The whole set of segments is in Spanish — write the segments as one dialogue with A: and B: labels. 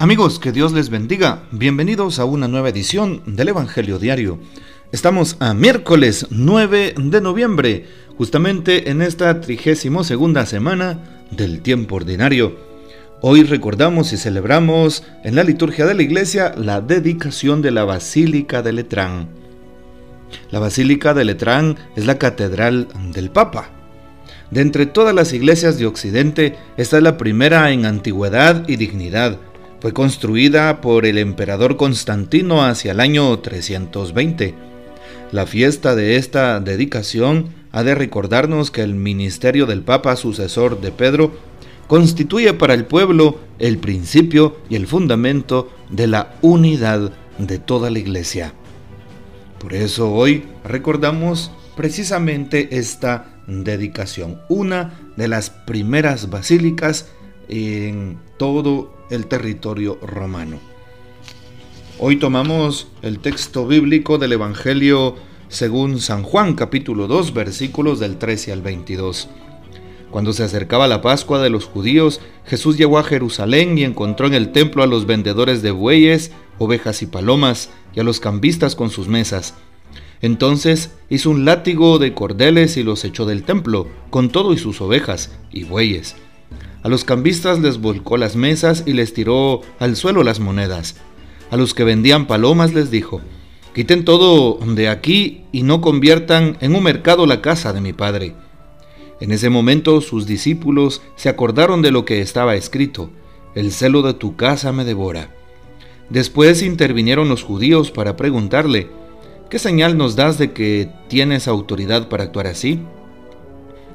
A: Amigos, que Dios les bendiga. Bienvenidos a una nueva edición del Evangelio Diario. Estamos a miércoles 9 de noviembre, justamente en esta trigésimo segunda semana del tiempo ordinario. Hoy recordamos y celebramos en la liturgia de la iglesia la dedicación de la Basílica de Letrán. La Basílica de Letrán es la catedral del Papa. De entre todas las iglesias de Occidente, esta es la primera en antigüedad y dignidad fue construida por el emperador Constantino hacia el año 320. La fiesta de esta dedicación ha de recordarnos que el ministerio del Papa sucesor de Pedro constituye para el pueblo el principio y el fundamento de la unidad de toda la iglesia. Por eso hoy recordamos precisamente esta dedicación, una de las primeras basílicas en todo el territorio romano. Hoy tomamos el texto bíblico del Evangelio según San Juan capítulo 2 versículos del 13 al 22. Cuando se acercaba la Pascua de los judíos, Jesús llegó a Jerusalén y encontró en el templo a los vendedores de bueyes, ovejas y palomas, y a los cambistas con sus mesas. Entonces hizo un látigo de cordeles y los echó del templo, con todo y sus ovejas y bueyes a los cambistas les volcó las mesas y les tiró al suelo las monedas. A los que vendían palomas les dijo, quiten todo de aquí y no conviertan en un mercado la casa de mi padre. En ese momento sus discípulos se acordaron de lo que estaba escrito, el celo de tu casa me devora. Después intervinieron los judíos para preguntarle, ¿qué señal nos das de que tienes autoridad para actuar así?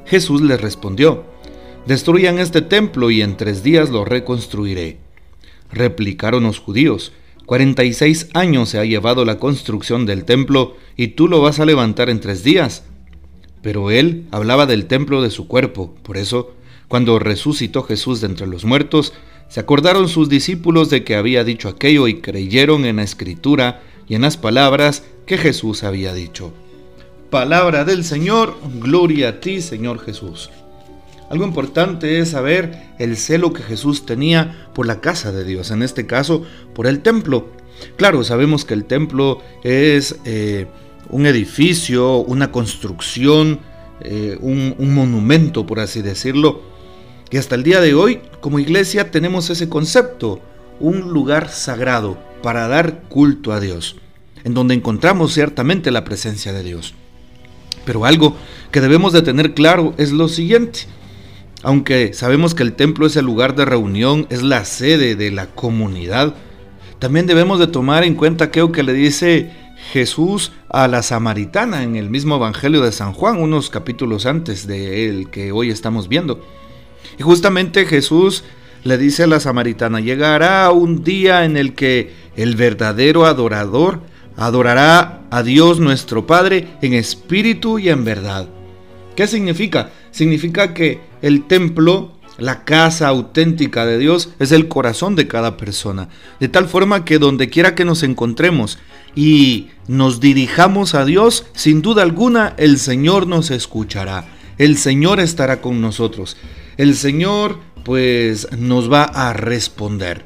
A: Jesús les respondió, Destruyan este templo y en tres días lo reconstruiré. Replicaron los judíos, 46 años se ha llevado la construcción del templo y tú lo vas a levantar en tres días. Pero él hablaba del templo de su cuerpo, por eso, cuando resucitó Jesús de entre los muertos, se acordaron sus discípulos de que había dicho aquello y creyeron en la escritura y en las palabras que Jesús había dicho. Palabra del Señor, gloria a ti Señor Jesús. Algo importante es saber el celo que Jesús tenía por la casa de Dios, en este caso por el templo. Claro, sabemos que el templo es eh, un edificio, una construcción, eh, un, un monumento, por así decirlo. Y hasta el día de hoy, como iglesia, tenemos ese concepto, un lugar sagrado para dar culto a Dios, en donde encontramos ciertamente la presencia de Dios. Pero algo que debemos de tener claro es lo siguiente, aunque sabemos que el templo es el lugar de reunión, es la sede de la comunidad, también debemos de tomar en cuenta aquello que le dice Jesús a la samaritana en el mismo Evangelio de San Juan, unos capítulos antes de el que hoy estamos viendo. Y justamente Jesús le dice a la samaritana, llegará un día en el que el verdadero adorador adorará a Dios nuestro Padre en espíritu y en verdad. ¿Qué significa? Significa que el templo, la casa auténtica de Dios, es el corazón de cada persona. De tal forma que donde quiera que nos encontremos y nos dirijamos a Dios, sin duda alguna el Señor nos escuchará. El Señor estará con nosotros. El Señor pues nos va a responder.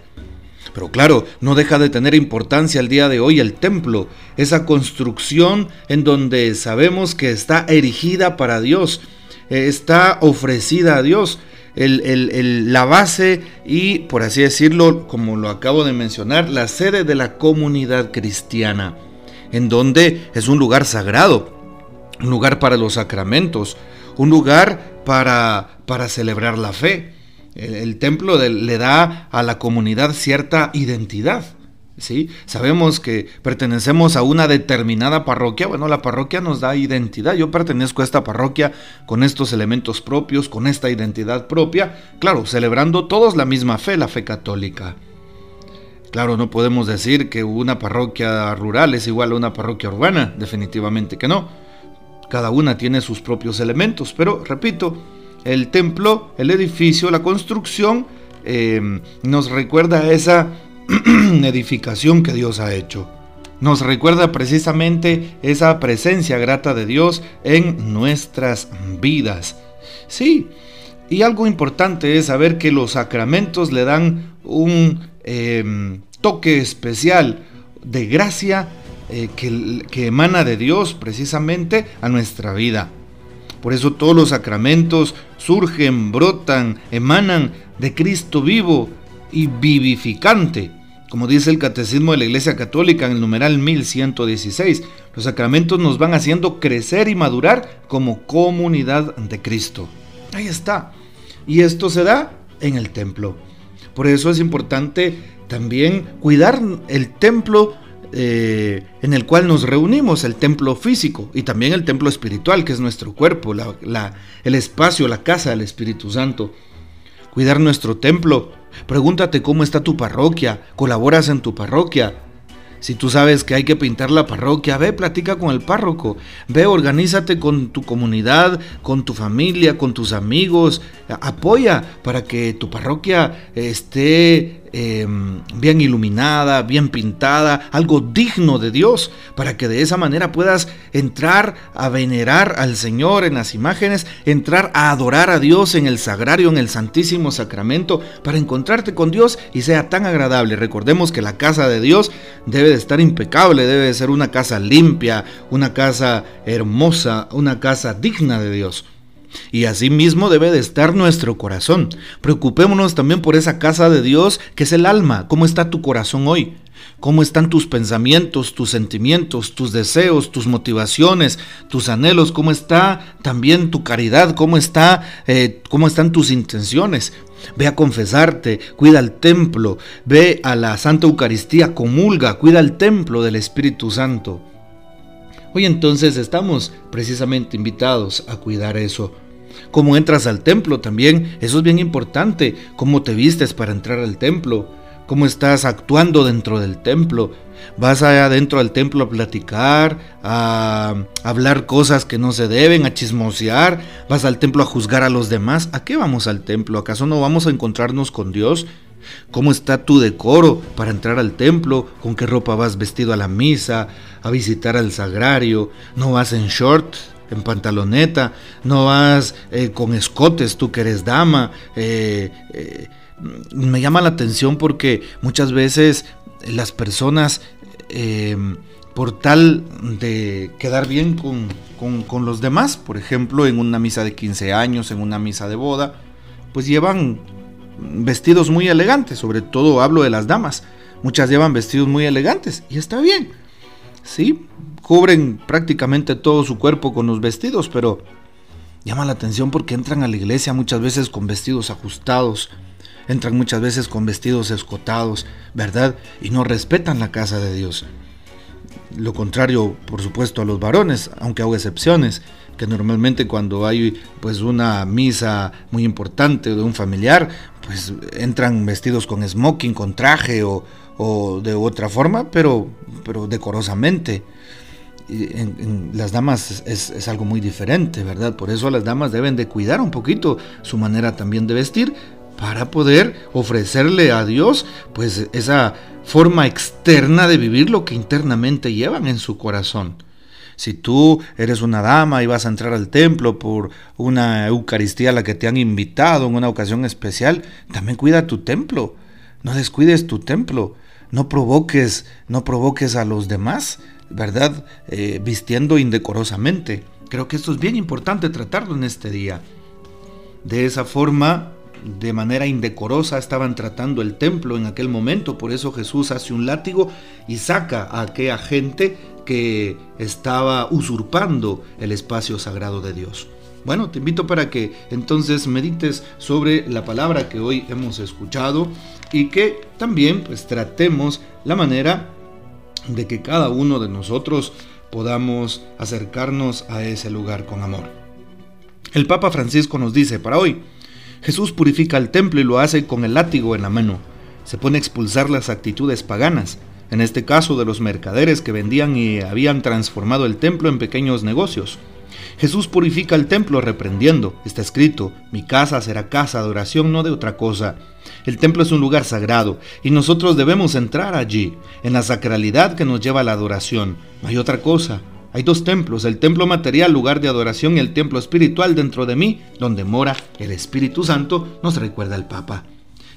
A: Pero claro, no deja de tener importancia el día de hoy el templo, esa construcción en donde sabemos que está erigida para Dios, eh, está ofrecida a Dios. la base y, por así decirlo, como lo acabo de mencionar, la sede de la comunidad cristiana, en donde es un lugar sagrado, un lugar para los sacramentos, un lugar para, para celebrar la fe. El, templo le da a la comunidad cierta identidad. ¿Sí? Sabemos que pertenecemos a una determinada parroquia, bueno, la parroquia nos da identidad, yo pertenezco a esta parroquia con estos elementos propios, con esta identidad propia, claro, celebrando todos la misma fe, la fe católica. Claro, no podemos decir que una parroquia rural es igual a una parroquia urbana, definitivamente que no. Cada una tiene sus propios elementos, pero repito, el templo, el edificio, la construcción, eh, nos recuerda a esa edificación que Dios ha hecho. Nos recuerda precisamente esa presencia grata de Dios en nuestras vidas. Sí, y algo importante es saber que los sacramentos le dan un em, toque especial de gracia eh, que, que emana de Dios precisamente a nuestra vida. Por eso todos los sacramentos surgen, brotan, emanan de Cristo vivo y vivificante. Como dice el Catecismo de la Iglesia Católica en el numeral 1116, los sacramentos nos van haciendo crecer y madurar como comunidad de Cristo. Ahí está. Y esto se da en el templo. Por eso es importante también cuidar el templo eh, en el cual nos reunimos, el templo físico y también el templo espiritual, que es nuestro cuerpo, el espacio, la casa del Espíritu Santo. Cuidar nuestro templo. Pregúntate cómo está tu parroquia, colaboras en tu parroquia, si tú sabes que hay que pintar la parroquia, ve, platica con el párroco, ve, organízate con tu comunidad, con tu familia, con tus amigos, apoya para que tu parroquia esté Em, bien iluminada, bien pintada, algo digno de Dios, para que de esa manera puedas entrar a venerar al Señor en las imágenes, entrar a adorar a Dios en el sagrario, en el Santísimo Sacramento, para encontrarte con Dios y sea tan agradable. Recordemos que la casa de Dios debe de estar impecable, debe de ser una casa limpia, una casa hermosa, una casa digna de Dios. Y asimismo debe de estar nuestro corazón. Preocupémonos también por esa casa de Dios que es el alma. ¿Cómo está tu corazón hoy? ¿Cómo están tus pensamientos, tus sentimientos, tus deseos, tus motivaciones, tus anhelos? ¿Cómo está también tu caridad? ¿Cómo, está, eh, cómo están tus intenciones? Ve a confesarte, cuida el templo, ve a la Santa Eucaristía, comulga, cuida el templo del Espíritu Santo. Hoy entonces estamos precisamente invitados a cuidar eso. Cómo entras al templo también, eso es bien importante. Cómo te vistes para entrar al templo. Cómo estás actuando dentro del templo. Vas allá dentro del templo a platicar, a hablar cosas que no se deben, a chismosear. Vas al templo a juzgar a los demás. ¿A qué vamos al templo? ¿Acaso no vamos a encontrarnos con Dios? ¿Cómo está tu decoro para entrar al templo? ¿Con qué ropa vas vestido a la misa? ¿A visitar al sagrario? ¿No vas en short? en pantaloneta, no vas eh, con escotes, tú que eres dama. Eh, eh, me llama la atención porque muchas veces las personas, por tal de quedar bien con, con, los demás, por ejemplo, en una misa de 15 años, en una misa de boda, pues llevan vestidos muy elegantes, sobre todo hablo de las damas. Muchas llevan vestidos muy elegantes y está bien. Sí, cubren prácticamente todo su cuerpo con los vestidos, pero llama la atención porque entran a la iglesia muchas veces con vestidos ajustados, entran muchas veces con vestidos escotados, ¿verdad? Y no respetan la casa de Dios. Lo contrario, por supuesto, a los varones, aunque hago excepciones, que normalmente cuando hay pues una misa muy importante de un familiar, pues entran vestidos con smoking, con traje o, de otra forma, pero, pero decorosamente. En, las damas es, es, algo muy diferente, ¿verdad? Por eso las damas deben de cuidar un poquito su manera también de vestir para poder ofrecerle a Dios pues esa forma externa de vivir lo que internamente llevan en su corazón. Si tú eres una dama y vas a entrar al templo por una Eucaristía a la que te han invitado en una ocasión especial, también cuida tu templo. No descuides tu templo. No provoques, no provoques a los demás, ¿verdad? Eh, vistiendo indecorosamente. Creo que esto es bien importante tratarlo en este día. De esa forma, de manera indecorosa estaban tratando el templo en aquel momento, por eso Jesús hace un látigo y saca a aquella gente que estaba usurpando el espacio sagrado de Dios. Bueno, te invito para que entonces medites sobre la palabra que hoy hemos escuchado y que también pues tratemos la manera de que cada uno de nosotros podamos acercarnos a ese lugar con amor. El Papa Francisco nos dice para hoy, Jesús purifica el templo y lo hace con el látigo en la mano. Se pone a expulsar las actitudes paganas, en este caso de los mercaderes que vendían y habían transformado el templo en pequeños negocios. Jesús purifica el templo reprendiendo. Está escrito, mi casa será casa de oración, no de otra cosa. El templo es un lugar sagrado y nosotros debemos entrar allí, en la sacralidad que nos lleva a la adoración. No hay otra cosa. Hay dos templos, el templo material, lugar de adoración, y el templo espiritual dentro de mí, donde mora el Espíritu Santo, nos recuerda el Papa.